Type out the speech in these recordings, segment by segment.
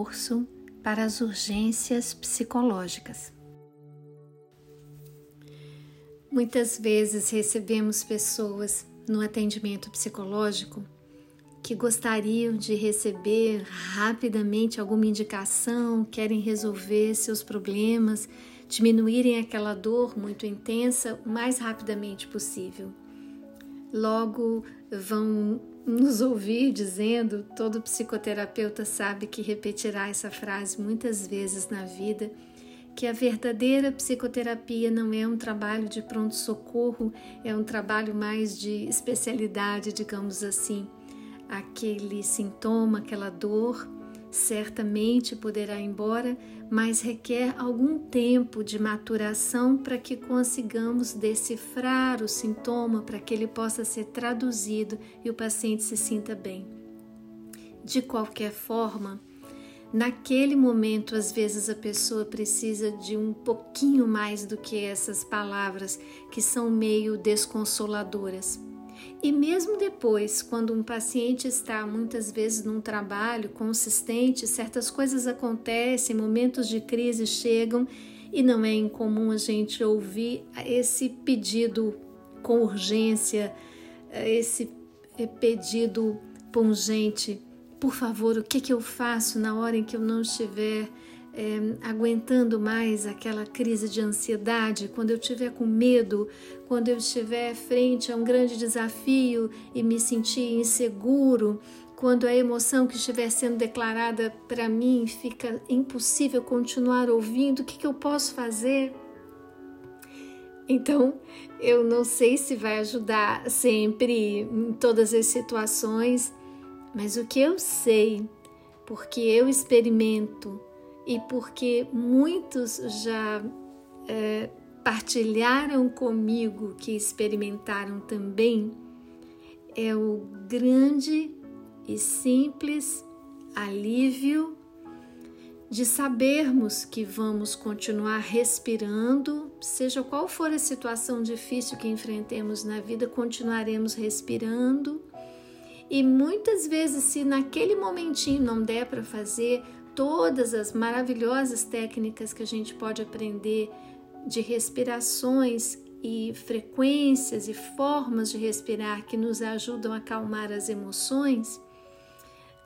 recurso para as urgências psicológicas. Muitas vezes recebemos pessoas no atendimento psicológico que gostariam de receber rapidamente alguma indicação, querem resolver seus problemas, diminuírem aquela dor muito intensa o mais rapidamente possível. Logo vão nos ouvir dizendo, todo psicoterapeuta sabe que repetirá essa frase muitas vezes na vida, que a verdadeira psicoterapia não é um trabalho de pronto-socorro, é um trabalho mais de especialidade, digamos assim. Aquele sintoma, aquela dor, certamente poderá ir embora, mas requer algum tempo de maturação para que consigamos decifrar o sintoma, para que ele possa ser traduzido e o paciente se sinta bem. De qualquer forma, naquele momento, às vezes a pessoa precisa de um pouquinho mais do que essas palavras que são meio desconsoladoras. E mesmo depois, quando um paciente está muitas vezes num trabalho consistente, certas coisas acontecem, momentos de crise chegam e não é incomum a gente ouvir esse pedido com urgência, esse pedido pungente. Por favor, o que, que eu faço na hora em que eu não estiver é, aguentando mais aquela crise de ansiedade, quando eu estiver com medo, quando eu estiver frente a um grande desafio e me sentir inseguro, quando a emoção que estiver sendo declarada para mim fica impossível continuar ouvindo, o que, que eu posso fazer? Então, eu não sei se vai ajudar sempre em todas as situações, mas o que eu sei, porque eu experimento e porque muitos já é, partilharam comigo que experimentaram também, é o grande e simples alívio de sabermos que vamos continuar respirando, seja qual for a situação difícil que enfrentemos na vida, continuaremos respirando. E muitas vezes, se naquele momentinho não der para fazer, todas as maravilhosas técnicas que a gente pode aprender de respirações e frequências e formas de respirar que nos ajudam a acalmar as emoções,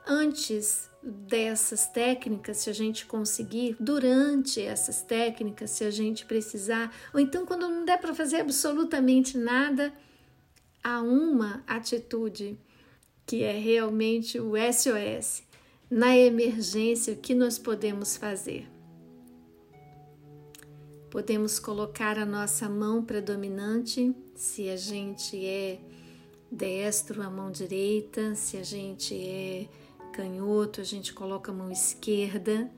antes dessas técnicas, se a gente conseguir, durante essas técnicas, se a gente precisar, ou então quando não der para fazer absolutamente nada, há uma atitude que é realmente o SOS, na emergência, o que nós podemos fazer? Podemos colocar a nossa mão predominante, se a gente é destro, a mão direita, se a gente é canhoto, a gente coloca a mão esquerda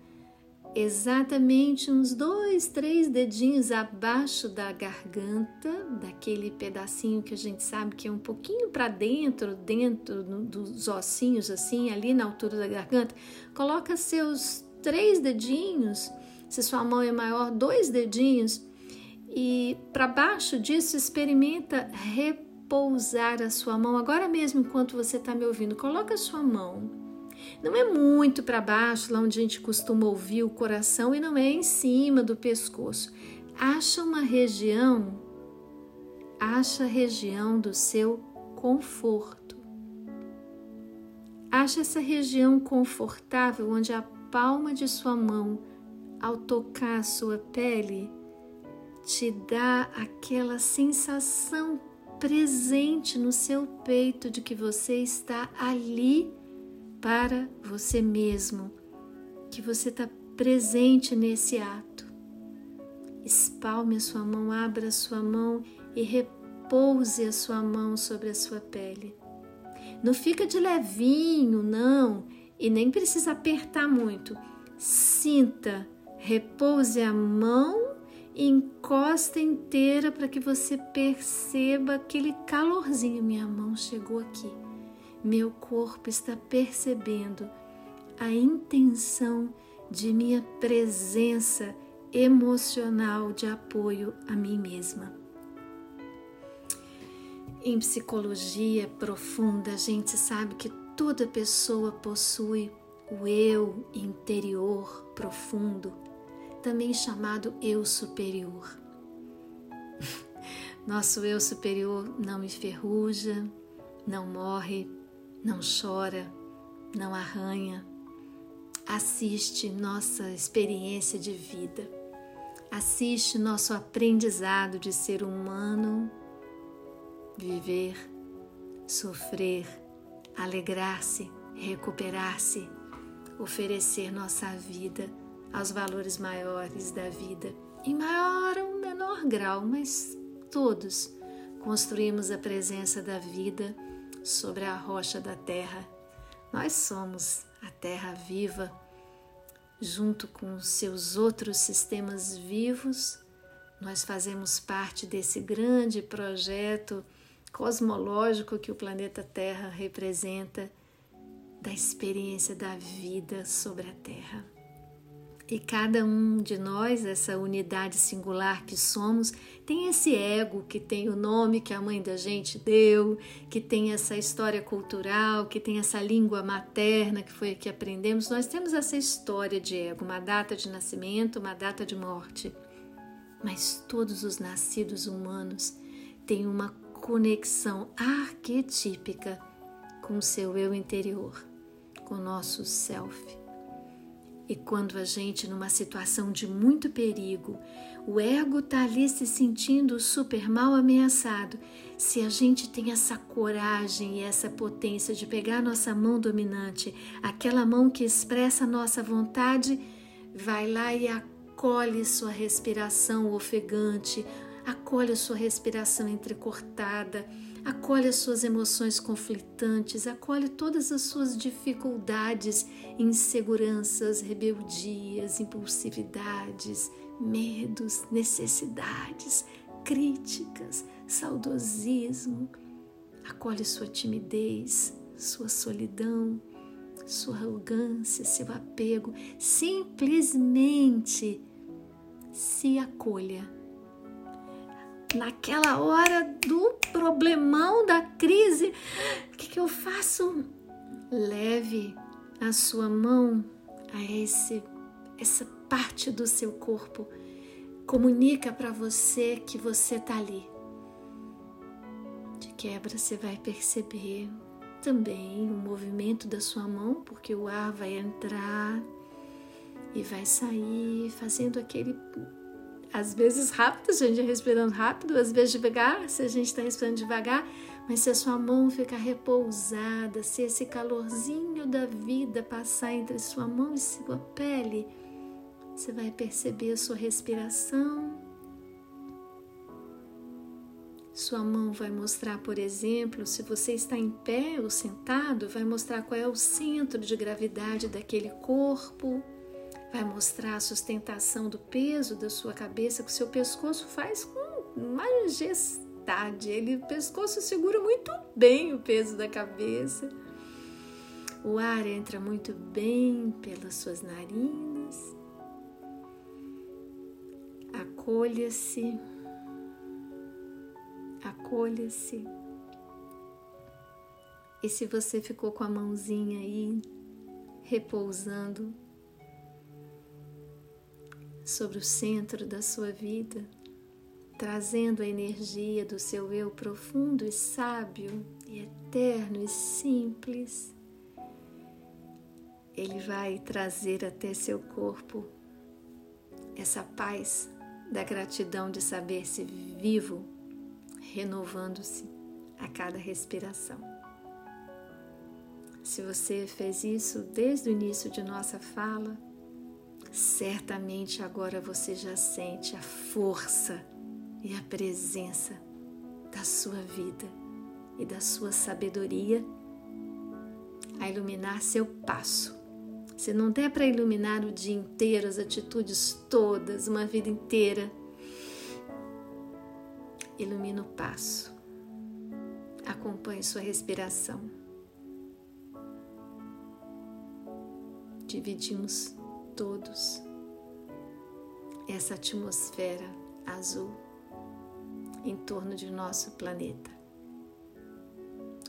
exatamente uns dois, três dedinhos abaixo da garganta, daquele pedacinho que a gente sabe que é um pouquinho para dentro, dentro dos ossinhos, assim, ali na altura da garganta. Coloca seus três dedinhos, se sua mão é maior, dois dedinhos, e para baixo disso experimenta repousar a sua mão. Agora mesmo, enquanto você está me ouvindo, coloca a sua mão não é muito para baixo, lá onde a gente costuma ouvir o coração, e não é em cima do pescoço. Acha uma região, acha a região do seu conforto. Acha essa região confortável onde a palma de sua mão, ao tocar a sua pele, te dá aquela sensação presente no seu peito de que você está ali para você mesmo, que você está presente nesse ato. Espalme a sua mão, abra a sua mão e repouse a sua mão sobre a sua pele. Não fica de levinho, não, e nem precisa apertar muito. Sinta, repouse a mão e encosta inteira para que você perceba aquele calorzinho. Minha mão chegou aqui meu corpo está percebendo a intenção de minha presença emocional de apoio a mim mesma. Em psicologia profunda, a gente sabe que toda pessoa possui o eu interior profundo, também chamado eu superior. Nosso eu superior não enferruja, não morre, não chora, não arranha. Assiste nossa experiência de vida, assiste nosso aprendizado de ser humano, viver, sofrer, alegrar-se, recuperar-se, oferecer nossa vida aos valores maiores da vida, em maior ou menor grau, mas todos construímos a presença da vida sobre a rocha da terra. Nós somos a terra viva, junto com seus outros sistemas vivos, nós fazemos parte desse grande projeto cosmológico que o planeta Terra representa, da experiência da vida sobre a Terra. E cada um de nós, essa unidade singular que somos, tem esse ego que tem o nome que a mãe da gente deu, que tem essa história cultural, que tem essa língua materna que foi a que aprendemos. Nós temos essa história de ego, uma data de nascimento, uma data de morte. Mas todos os nascidos humanos têm uma conexão arquetípica com o seu eu interior, com o nosso self. E quando a gente, numa situação de muito perigo, o ego está ali se sentindo super mal ameaçado, se a gente tem essa coragem e essa potência de pegar nossa mão dominante, aquela mão que expressa a nossa vontade, vai lá e acolhe sua respiração ofegante, acolhe sua respiração entrecortada acolhe as suas emoções conflitantes, acolhe todas as suas dificuldades, inseguranças, rebeldias, impulsividades, medos, necessidades, críticas, saudosismo. Acolhe sua timidez, sua solidão, sua arrogância, seu apego. Simplesmente se acolha naquela hora do problemão, da crise, o que, que eu faço? Leve a sua mão a esse, essa parte do seu corpo. Comunica para você que você está ali. De quebra, você vai perceber também o movimento da sua mão, porque o ar vai entrar e vai sair, fazendo aquele às vezes rápido, se a gente respirando rápido, às vezes devagar, se a gente está respirando devagar, mas se a sua mão ficar repousada, se esse calorzinho da vida passar entre sua mão e sua pele, você vai perceber a sua respiração. Sua mão vai mostrar, por exemplo, se você está em pé ou sentado, vai mostrar qual é o centro de gravidade daquele corpo vai mostrar a sustentação do peso da sua cabeça que o seu pescoço faz com majestade. Ele, o pescoço segura muito bem o peso da cabeça. O ar entra muito bem pelas suas narinas. Acolha-se. Acolha-se. E se você ficou com a mãozinha aí repousando sobre o centro da sua vida, trazendo a energia do seu eu profundo e sábio e eterno e simples. Ele vai trazer até seu corpo essa paz da gratidão de saber-se vivo, renovando-se a cada respiração. Se você fez isso desde o início de nossa fala, certamente agora você já sente a força e a presença da sua vida e da sua sabedoria a iluminar seu passo. Se não der para iluminar o dia inteiro, as atitudes todas, uma vida inteira, ilumina o passo. Acompanhe sua respiração. Dividimos todos essa atmosfera azul em torno de nosso planeta.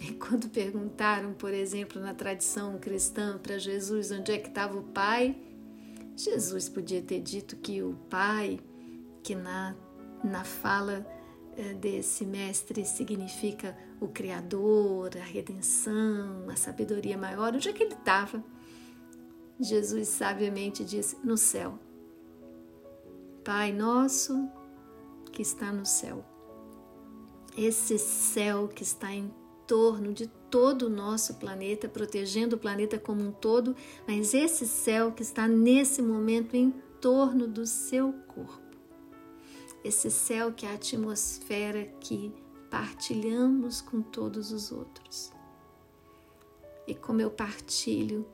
E quando perguntaram, por exemplo, na tradição cristã para Jesus onde é que estava o Pai, Jesus podia ter dito que o Pai, que na, na fala eh, desse mestre significa o Criador, a redenção, a sabedoria maior, onde é que ele estava? Jesus sabiamente disse: no céu. Pai nosso que está no céu. Esse céu que está em torno de todo o nosso planeta, protegendo o planeta como um todo, mas esse céu que está nesse momento em torno do seu corpo. Esse céu que é a atmosfera que partilhamos com todos os outros. E como eu partilho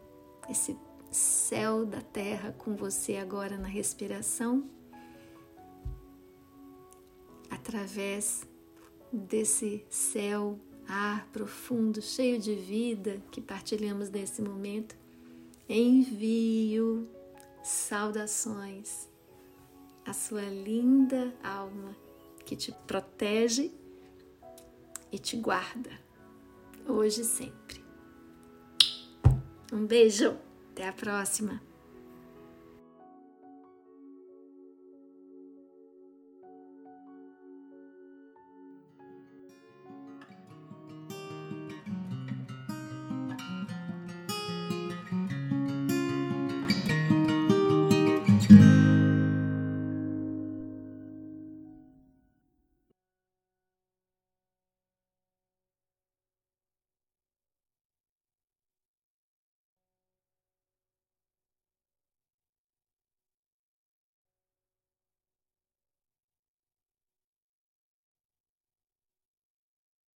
esse céu da terra com você agora na respiração, através desse céu ar profundo, cheio de vida que partilhamos nesse momento, envio saudações à sua linda alma que te protege e te guarda, hoje e sempre. Um beijo, até a próxima!